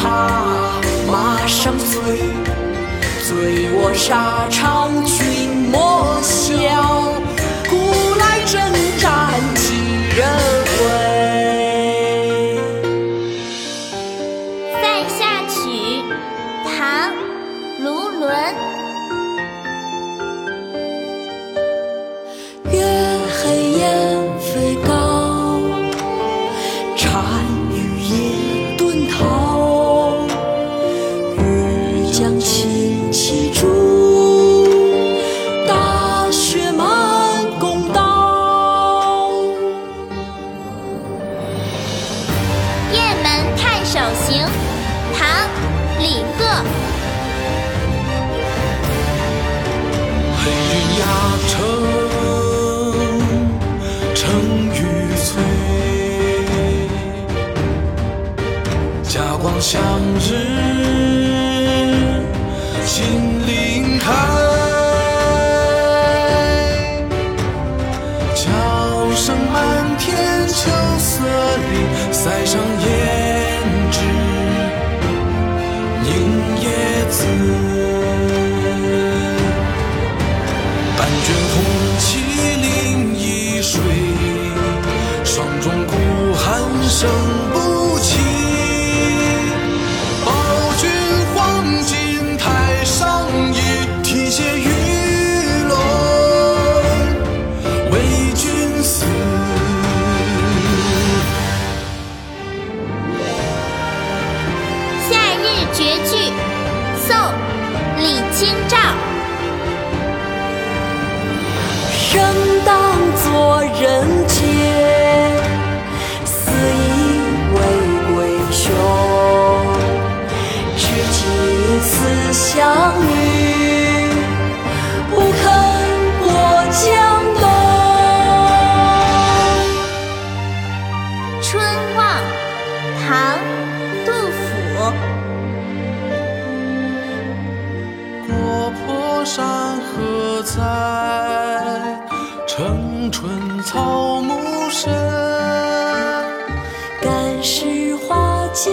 怕马上随，醉卧沙场君莫笑，古来征战几人回？《塞下曲》唐·卢纶。将轻骑逐，大雪满弓刀。《雁门太守行》唐·李贺。黑云压城，城欲摧。霞光向日，金鳞开。桥声满天秋色里，塞上胭脂凝夜紫。半卷红旗临易水，霜中孤寒声宋·李清照。生当作人杰，死亦为鬼雄。知己思乡遇，不肯过江东。《春望》唐·杜甫。山河在，城春草木深。感时花溅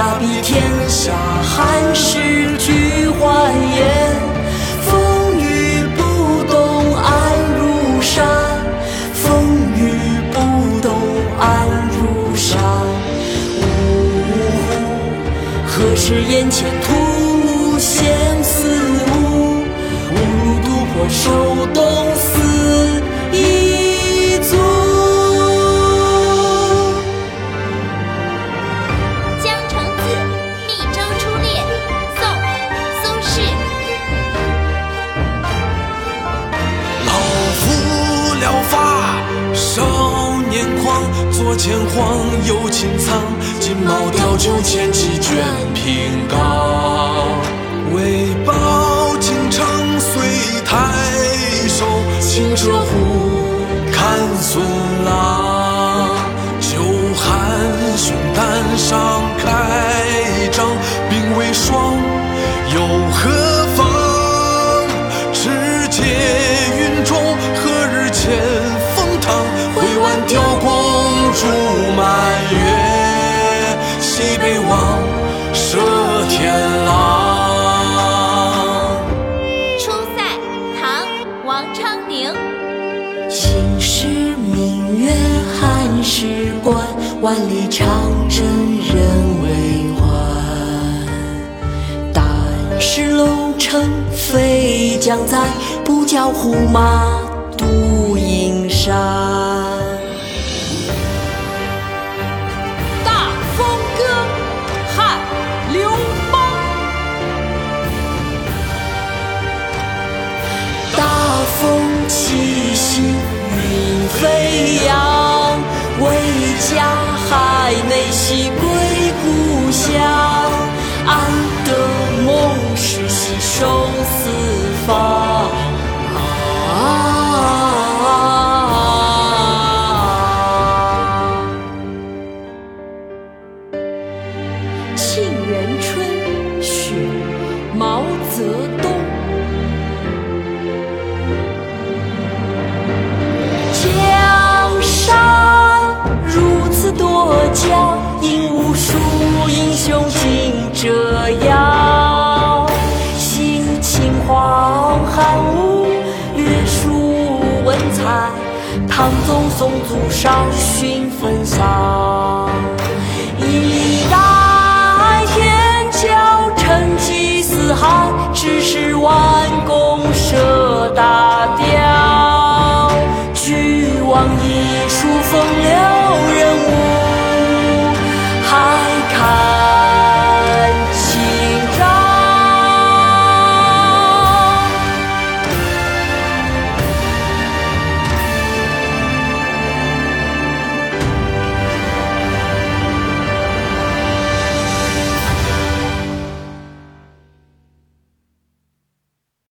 大庇天下寒士俱欢颜。风雨不动安如山，风雨不动安如山。呜呼，何时眼前突现四无？误入毒破手冻左牵黄，右擎苍，锦毛貂裘千骑卷平冈。为报倾城随太守，轻车虎看孙郎。酒酣胸胆上万里长征人未还。但是龙城飞将在，不教胡马度阴山。大风歌，汉·刘邦。大风起兮云飞扬，contigo. 折腰惜秦皇汉武略书文采唐宗宋祖稍逊风骚一代天骄成吉思汗只是王